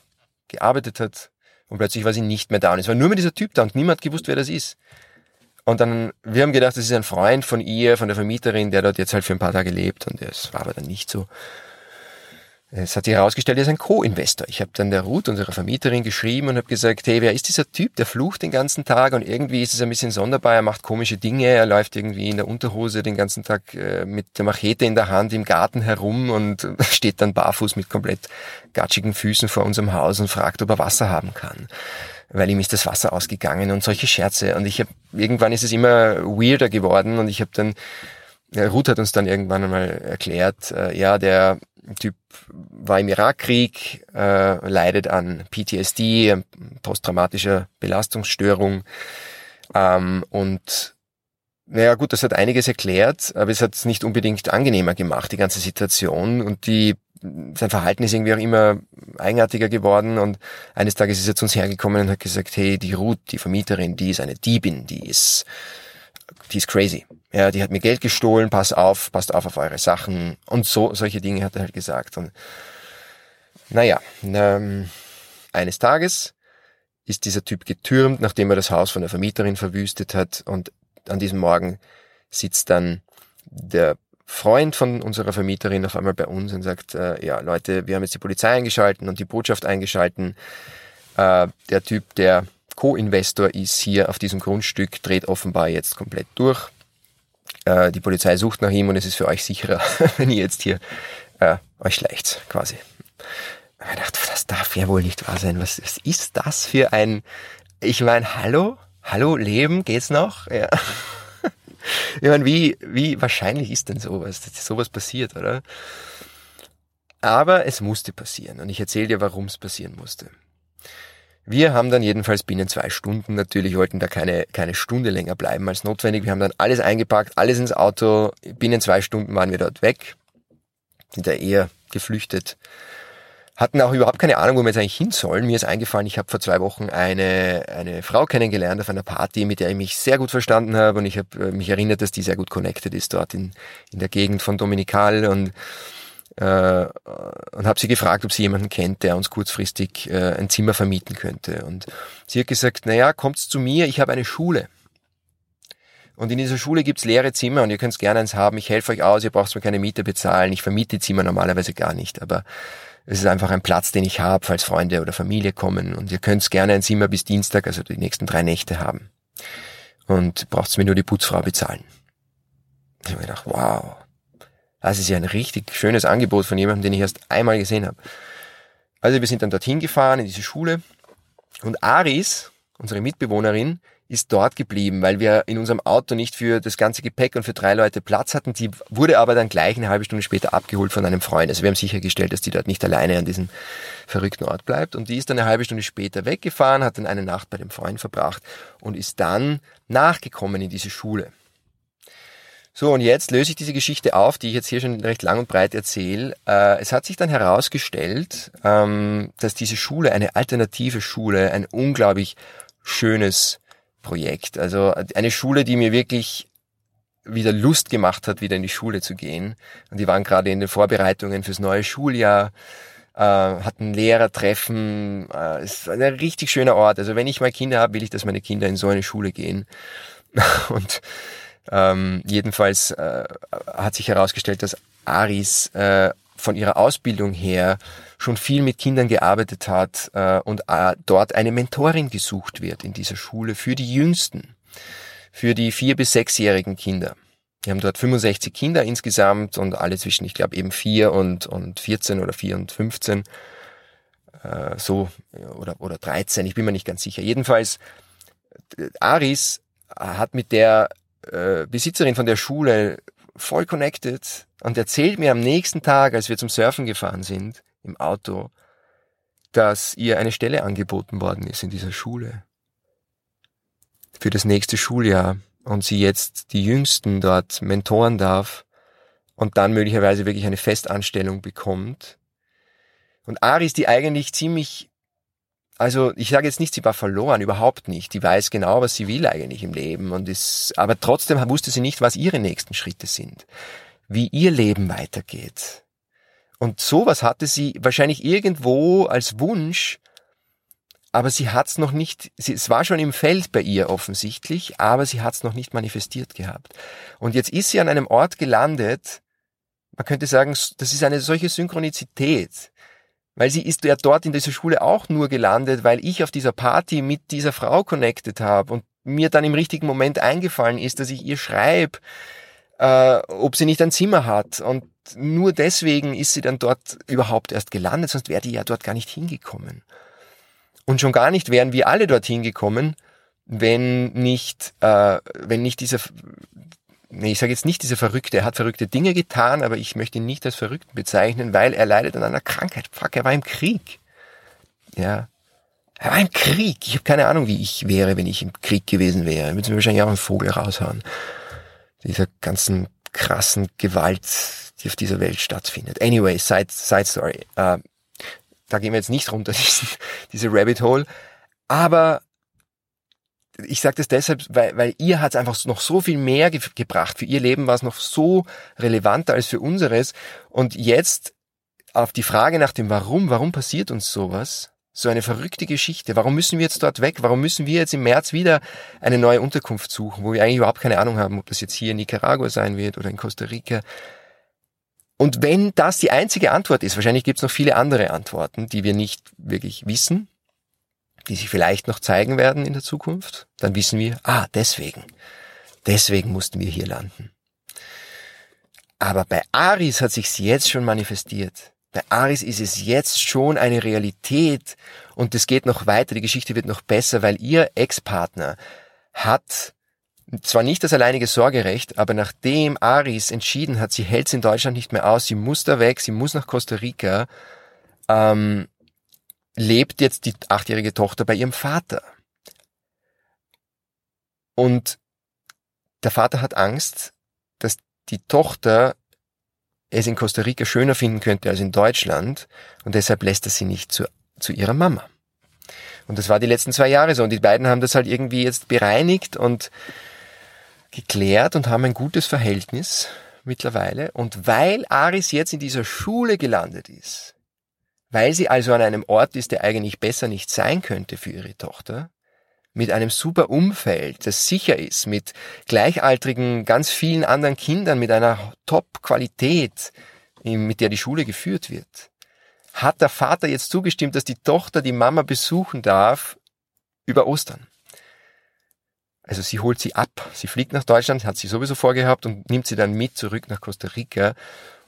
gearbeitet hat. Und plötzlich war sie nicht mehr da. Und es war nur mehr dieser Typ da und niemand gewusst, wer das ist. Und dann, wir haben gedacht, das ist ein Freund von ihr, von der Vermieterin, der dort jetzt halt für ein paar Tage lebt. Und es war aber dann nicht so. Es hat sich herausgestellt, er ist ein Co-Investor. Ich habe dann der Ruth, unserer Vermieterin, geschrieben und habe gesagt, hey, wer ist dieser Typ, der flucht den ganzen Tag und irgendwie ist es ein bisschen sonderbar, er macht komische Dinge, er läuft irgendwie in der Unterhose den ganzen Tag äh, mit der Machete in der Hand im Garten herum und [LAUGHS] steht dann barfuß mit komplett gatschigen Füßen vor unserem Haus und fragt, ob er Wasser haben kann weil ihm ist das Wasser ausgegangen und solche Scherze. Und ich habe irgendwann ist es immer weirder geworden und ich habe dann Ruth hat uns dann irgendwann einmal erklärt, äh, ja, der Typ war im Irakkrieg, äh, leidet an PTSD, posttraumatischer Belastungsstörung. Ähm, und naja gut, das hat einiges erklärt, aber es hat es nicht unbedingt angenehmer gemacht, die ganze Situation. Und die, sein Verhalten ist irgendwie auch immer eigenartiger geworden. Und eines Tages ist er zu uns hergekommen und hat gesagt, hey, die Ruth, die Vermieterin, die ist eine Diebin, die ist, die ist crazy. Ja, die hat mir Geld gestohlen, pass auf, passt auf auf eure Sachen und so, solche Dinge hat er halt gesagt. Und naja, ähm, eines Tages ist dieser Typ getürmt, nachdem er das Haus von der Vermieterin verwüstet hat und an diesem Morgen sitzt dann der Freund von unserer Vermieterin auf einmal bei uns und sagt, äh, ja Leute, wir haben jetzt die Polizei eingeschalten und die Botschaft eingeschalten. Äh, der Typ, der Co-Investor ist hier auf diesem Grundstück, dreht offenbar jetzt komplett durch äh, die Polizei sucht nach ihm und es ist für euch sicherer, [LAUGHS] wenn ihr jetzt hier äh, euch schleicht, quasi. Ich dachte, das darf ja wohl nicht wahr sein. Was, was ist das für ein, ich meine, hallo? Hallo, Leben, geht's noch? Ja. Ich meine, wie, wie wahrscheinlich ist denn sowas, dass sowas passiert, oder? Aber es musste passieren und ich erzähle dir, warum es passieren musste. Wir haben dann jedenfalls binnen zwei Stunden, natürlich wollten da keine, keine Stunde länger bleiben als notwendig. Wir haben dann alles eingepackt, alles ins Auto. Binnen zwei Stunden waren wir dort weg, sind da eher geflüchtet. Hatten auch überhaupt keine Ahnung, wo wir jetzt eigentlich hin sollen. Mir ist eingefallen, ich habe vor zwei Wochen eine, eine Frau kennengelernt auf einer Party, mit der ich mich sehr gut verstanden habe und ich habe äh, mich erinnert, dass die sehr gut connected ist dort in, in der Gegend von Dominikal und äh, und habe sie gefragt, ob sie jemanden kennt, der uns kurzfristig äh, ein Zimmer vermieten könnte. Und sie hat gesagt, naja, kommt's zu mir, ich habe eine Schule. Und in dieser Schule gibt's leere Zimmer und ihr könnt's gerne eins haben. Ich helfe euch aus, ihr braucht mir keine Miete bezahlen. Ich vermiete die Zimmer normalerweise gar nicht, aber es ist einfach ein Platz, den ich habe, falls Freunde oder Familie kommen. Und ihr könnt's gerne ein Zimmer bis Dienstag, also die nächsten drei Nächte haben. Und braucht's mir nur die Putzfrau bezahlen. Ich habe gedacht, wow, das ist ja ein richtig schönes Angebot von jemandem, den ich erst einmal gesehen habe. Also wir sind dann dorthin gefahren, in diese Schule. Und Aris, unsere Mitbewohnerin, ist dort geblieben, weil wir in unserem Auto nicht für das ganze Gepäck und für drei Leute Platz hatten. Die wurde aber dann gleich eine halbe Stunde später abgeholt von einem Freund. Also wir haben sichergestellt, dass die dort nicht alleine an diesem verrückten Ort bleibt. Und die ist dann eine halbe Stunde später weggefahren, hat dann eine Nacht bei dem Freund verbracht und ist dann nachgekommen in diese Schule. So, und jetzt löse ich diese Geschichte auf, die ich jetzt hier schon recht lang und breit erzähle. Äh, es hat sich dann herausgestellt, ähm, dass diese Schule, eine alternative Schule, ein unglaublich schönes Projekt. Also eine Schule, die mir wirklich wieder Lust gemacht hat, wieder in die Schule zu gehen. Und die waren gerade in den Vorbereitungen fürs neue Schuljahr, äh, hatten Lehrertreffen. Äh, es ist ein richtig schöner Ort. Also wenn ich mal Kinder habe, will ich, dass meine Kinder in so eine Schule gehen. [LAUGHS] Und ähm, jedenfalls äh, hat sich herausgestellt, dass Aris äh, von ihrer Ausbildung her schon viel mit Kindern gearbeitet hat äh, und äh, dort eine Mentorin gesucht wird in dieser Schule für die Jüngsten, für die vier bis sechsjährigen Kinder. Wir haben dort 65 Kinder insgesamt und alle zwischen, ich glaube, eben vier und, und 14 oder vier und 15, äh, so, oder, oder 13, ich bin mir nicht ganz sicher. Jedenfalls, äh, Aris hat mit der äh, Besitzerin von der Schule voll connected und erzählt mir am nächsten Tag, als wir zum Surfen gefahren sind, im Auto, dass ihr eine Stelle angeboten worden ist in dieser Schule. für das nächste Schuljahr und sie jetzt die Jüngsten dort mentoren darf und dann möglicherweise wirklich eine Festanstellung bekommt. Und Aris, die eigentlich ziemlich also ich sage jetzt nicht, sie war verloren, überhaupt nicht. Die weiß genau, was sie will eigentlich im Leben und ist, aber trotzdem wusste sie nicht, was ihre nächsten Schritte sind, wie ihr Leben weitergeht. Und sowas hatte sie wahrscheinlich irgendwo als Wunsch, aber sie hat's noch nicht, sie, es war schon im Feld bei ihr offensichtlich, aber sie hat's noch nicht manifestiert gehabt. Und jetzt ist sie an einem Ort gelandet, man könnte sagen, das ist eine solche Synchronizität weil sie ist ja dort in dieser Schule auch nur gelandet, weil ich auf dieser Party mit dieser Frau connected habe und mir dann im richtigen Moment eingefallen ist, dass ich ihr schreibe, äh, ob sie nicht ein Zimmer hat. Und nur deswegen ist sie dann dort überhaupt erst gelandet, sonst wäre die ja dort gar nicht hingekommen. Und schon gar nicht wären wir alle dorthin gekommen, wenn nicht, äh, wenn nicht dieser, nee, ich sage jetzt nicht dieser Verrückte, er hat verrückte Dinge getan, aber ich möchte ihn nicht als Verrückten bezeichnen, weil er leidet an einer Krankheit. Fuck, er war im Krieg. Ja. Er war im Krieg. Ich habe keine Ahnung, wie ich wäre, wenn ich im Krieg gewesen wäre. Würden sie wahrscheinlich auch einen Vogel raushauen. Dieser ganzen krassen Gewalt, die auf dieser Welt stattfindet. Anyway, side, side story. Äh, da gehen wir jetzt nicht runter, diesen, diese Rabbit Hole. Aber ich sage das deshalb, weil, weil ihr hat es einfach noch so viel mehr ge gebracht. Für ihr Leben war es noch so relevanter als für unseres. Und jetzt auf die Frage nach dem Warum, warum passiert uns sowas? So eine verrückte Geschichte. Warum müssen wir jetzt dort weg? Warum müssen wir jetzt im März wieder eine neue Unterkunft suchen, wo wir eigentlich überhaupt keine Ahnung haben, ob das jetzt hier in Nicaragua sein wird oder in Costa Rica? Und wenn das die einzige Antwort ist, wahrscheinlich gibt es noch viele andere Antworten, die wir nicht wirklich wissen, die sich vielleicht noch zeigen werden in der Zukunft, dann wissen wir, ah, deswegen, deswegen mussten wir hier landen. Aber bei Aris hat sich's jetzt schon manifestiert. Bei Aris ist es jetzt schon eine Realität und es geht noch weiter, die Geschichte wird noch besser, weil ihr Ex-Partner hat zwar nicht das alleinige Sorgerecht, aber nachdem Aris entschieden hat, sie hält's in Deutschland nicht mehr aus, sie muss da weg, sie muss nach Costa Rica, ähm, lebt jetzt die achtjährige Tochter bei ihrem Vater. Und der Vater hat Angst, dass die Tochter es in Costa Rica schöner finden könnte als in Deutschland und deshalb lässt er sie nicht zu, zu ihrer Mama. Und das war die letzten zwei Jahre so und die beiden haben das halt irgendwie jetzt bereinigt und geklärt und haben ein gutes Verhältnis mittlerweile. Und weil Aris jetzt in dieser Schule gelandet ist, weil sie also an einem Ort ist, der eigentlich besser nicht sein könnte für ihre Tochter, mit einem super Umfeld, das sicher ist, mit gleichaltrigen, ganz vielen anderen Kindern, mit einer Top-Qualität, mit der die Schule geführt wird, hat der Vater jetzt zugestimmt, dass die Tochter die Mama besuchen darf über Ostern. Also sie holt sie ab, sie fliegt nach Deutschland, hat sie sowieso vorgehabt und nimmt sie dann mit zurück nach Costa Rica.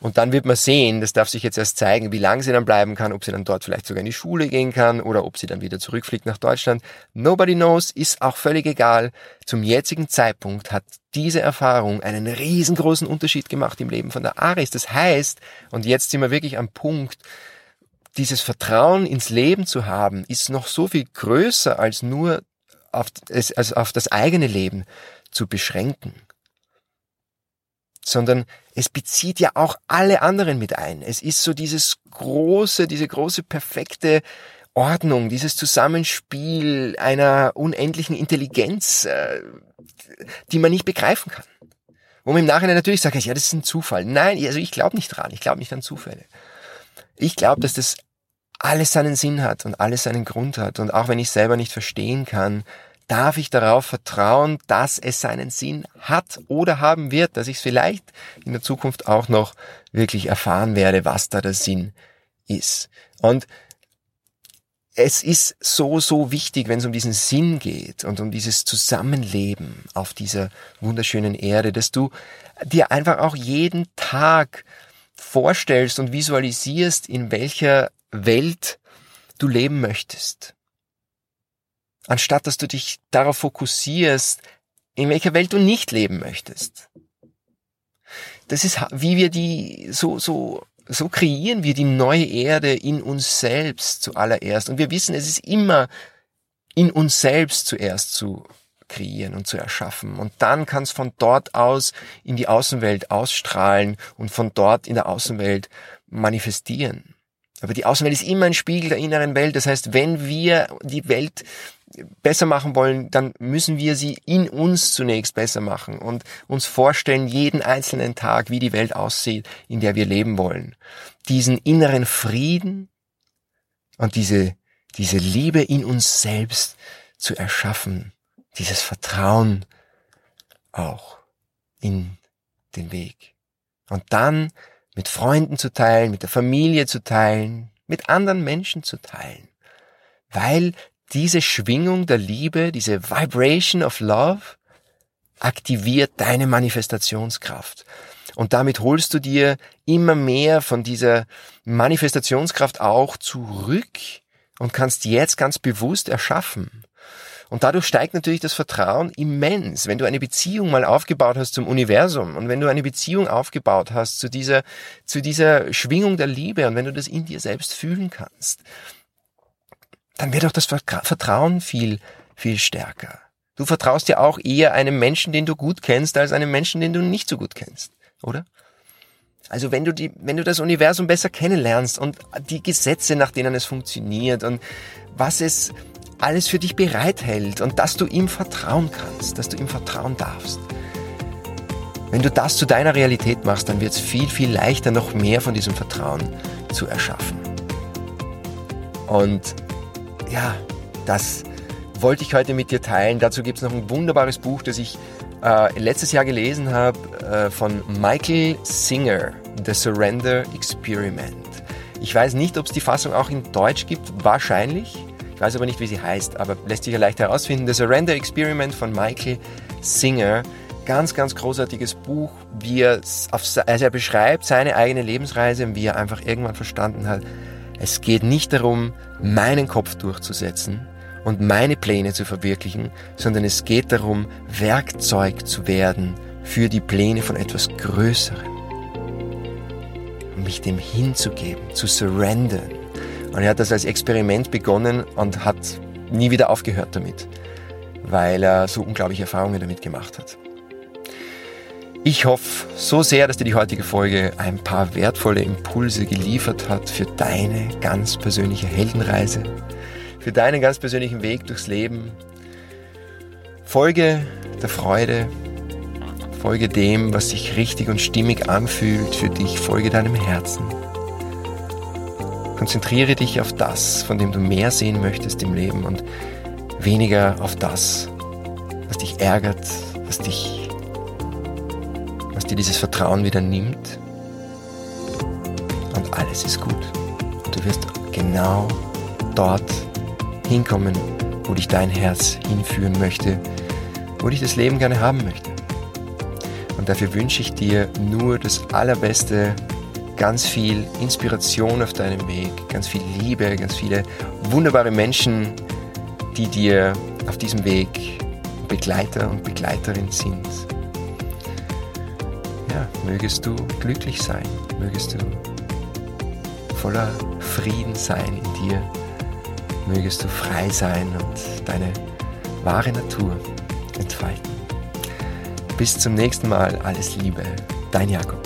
Und dann wird man sehen, das darf sich jetzt erst zeigen, wie lange sie dann bleiben kann, ob sie dann dort vielleicht sogar in die Schule gehen kann oder ob sie dann wieder zurückfliegt nach Deutschland. Nobody knows, ist auch völlig egal. Zum jetzigen Zeitpunkt hat diese Erfahrung einen riesengroßen Unterschied gemacht im Leben von der Aris. Das heißt, und jetzt sind wir wirklich am Punkt, dieses Vertrauen ins Leben zu haben, ist noch so viel größer als nur auf, es, also auf das eigene Leben zu beschränken, sondern es bezieht ja auch alle anderen mit ein. Es ist so dieses große, diese große perfekte Ordnung, dieses Zusammenspiel einer unendlichen Intelligenz, äh, die man nicht begreifen kann. Wo man im Nachhinein natürlich sagt, ja, das ist ein Zufall. Nein, also ich glaube nicht dran. Ich glaube nicht an Zufälle. Ich glaube, dass das alles seinen Sinn hat und alles seinen Grund hat. Und auch wenn ich selber nicht verstehen kann, darf ich darauf vertrauen, dass es seinen Sinn hat oder haben wird, dass ich es vielleicht in der Zukunft auch noch wirklich erfahren werde, was da der Sinn ist. Und es ist so, so wichtig, wenn es um diesen Sinn geht und um dieses Zusammenleben auf dieser wunderschönen Erde, dass du dir einfach auch jeden Tag vorstellst und visualisierst, in welcher Welt du leben möchtest. Anstatt dass du dich darauf fokussierst, in welcher Welt du nicht leben möchtest. Das ist, wie wir die, so, so, so kreieren wir die neue Erde in uns selbst zuallererst. Und wir wissen, es ist immer in uns selbst zuerst zu kreieren und zu erschaffen. Und dann kann es von dort aus in die Außenwelt ausstrahlen und von dort in der Außenwelt manifestieren. Aber die Außenwelt ist immer ein Spiegel der inneren Welt. Das heißt, wenn wir die Welt besser machen wollen, dann müssen wir sie in uns zunächst besser machen und uns vorstellen, jeden einzelnen Tag, wie die Welt aussieht, in der wir leben wollen. Diesen inneren Frieden und diese, diese Liebe in uns selbst zu erschaffen, dieses Vertrauen auch in den Weg. Und dann mit Freunden zu teilen, mit der Familie zu teilen, mit anderen Menschen zu teilen. Weil diese Schwingung der Liebe, diese Vibration of Love, aktiviert deine Manifestationskraft. Und damit holst du dir immer mehr von dieser Manifestationskraft auch zurück und kannst jetzt ganz bewusst erschaffen. Und dadurch steigt natürlich das Vertrauen immens. Wenn du eine Beziehung mal aufgebaut hast zum Universum und wenn du eine Beziehung aufgebaut hast zu dieser, zu dieser Schwingung der Liebe und wenn du das in dir selbst fühlen kannst, dann wird auch das Vertrauen viel, viel stärker. Du vertraust ja auch eher einem Menschen, den du gut kennst, als einem Menschen, den du nicht so gut kennst, oder? Also wenn du die, wenn du das Universum besser kennenlernst und die Gesetze, nach denen es funktioniert und was es alles für dich bereithält und dass du ihm vertrauen kannst, dass du ihm vertrauen darfst. Wenn du das zu deiner Realität machst, dann wird es viel, viel leichter, noch mehr von diesem Vertrauen zu erschaffen. Und ja, das wollte ich heute mit dir teilen. Dazu gibt es noch ein wunderbares Buch, das ich äh, letztes Jahr gelesen habe, äh, von Michael Singer, The Surrender Experiment. Ich weiß nicht, ob es die Fassung auch in Deutsch gibt, wahrscheinlich. Weiß aber nicht, wie sie heißt, aber lässt sich ja leicht herausfinden. The Surrender Experiment von Michael Singer. Ganz, ganz großartiges Buch, wie er, auf, also er beschreibt seine eigene Lebensreise und wie er einfach irgendwann verstanden hat, es geht nicht darum, meinen Kopf durchzusetzen und meine Pläne zu verwirklichen, sondern es geht darum, Werkzeug zu werden für die Pläne von etwas Größerem. Mich dem hinzugeben, zu surrendern. Und er hat das als Experiment begonnen und hat nie wieder aufgehört damit, weil er so unglaubliche Erfahrungen damit gemacht hat. Ich hoffe so sehr, dass dir die heutige Folge ein paar wertvolle Impulse geliefert hat für deine ganz persönliche Heldenreise, für deinen ganz persönlichen Weg durchs Leben. Folge der Freude, folge dem, was sich richtig und stimmig anfühlt für dich, folge deinem Herzen. Konzentriere dich auf das, von dem du mehr sehen möchtest im Leben und weniger auf das, was dich ärgert, was dich was dir dieses Vertrauen wieder nimmt. Und alles ist gut. Und du wirst genau dort hinkommen, wo dich dein Herz hinführen möchte, wo dich das Leben gerne haben möchte. Und dafür wünsche ich dir nur das Allerbeste, ganz viel Inspiration auf deinem Weg, ganz viel Liebe, ganz viele wunderbare Menschen, die dir auf diesem Weg Begleiter und Begleiterin sind ja, mögest du glücklich sein, mögest du voller Frieden sein in dir, mögest du frei sein und deine wahre Natur entfalten. Bis zum nächsten Mal, alles Liebe, dein Jakob.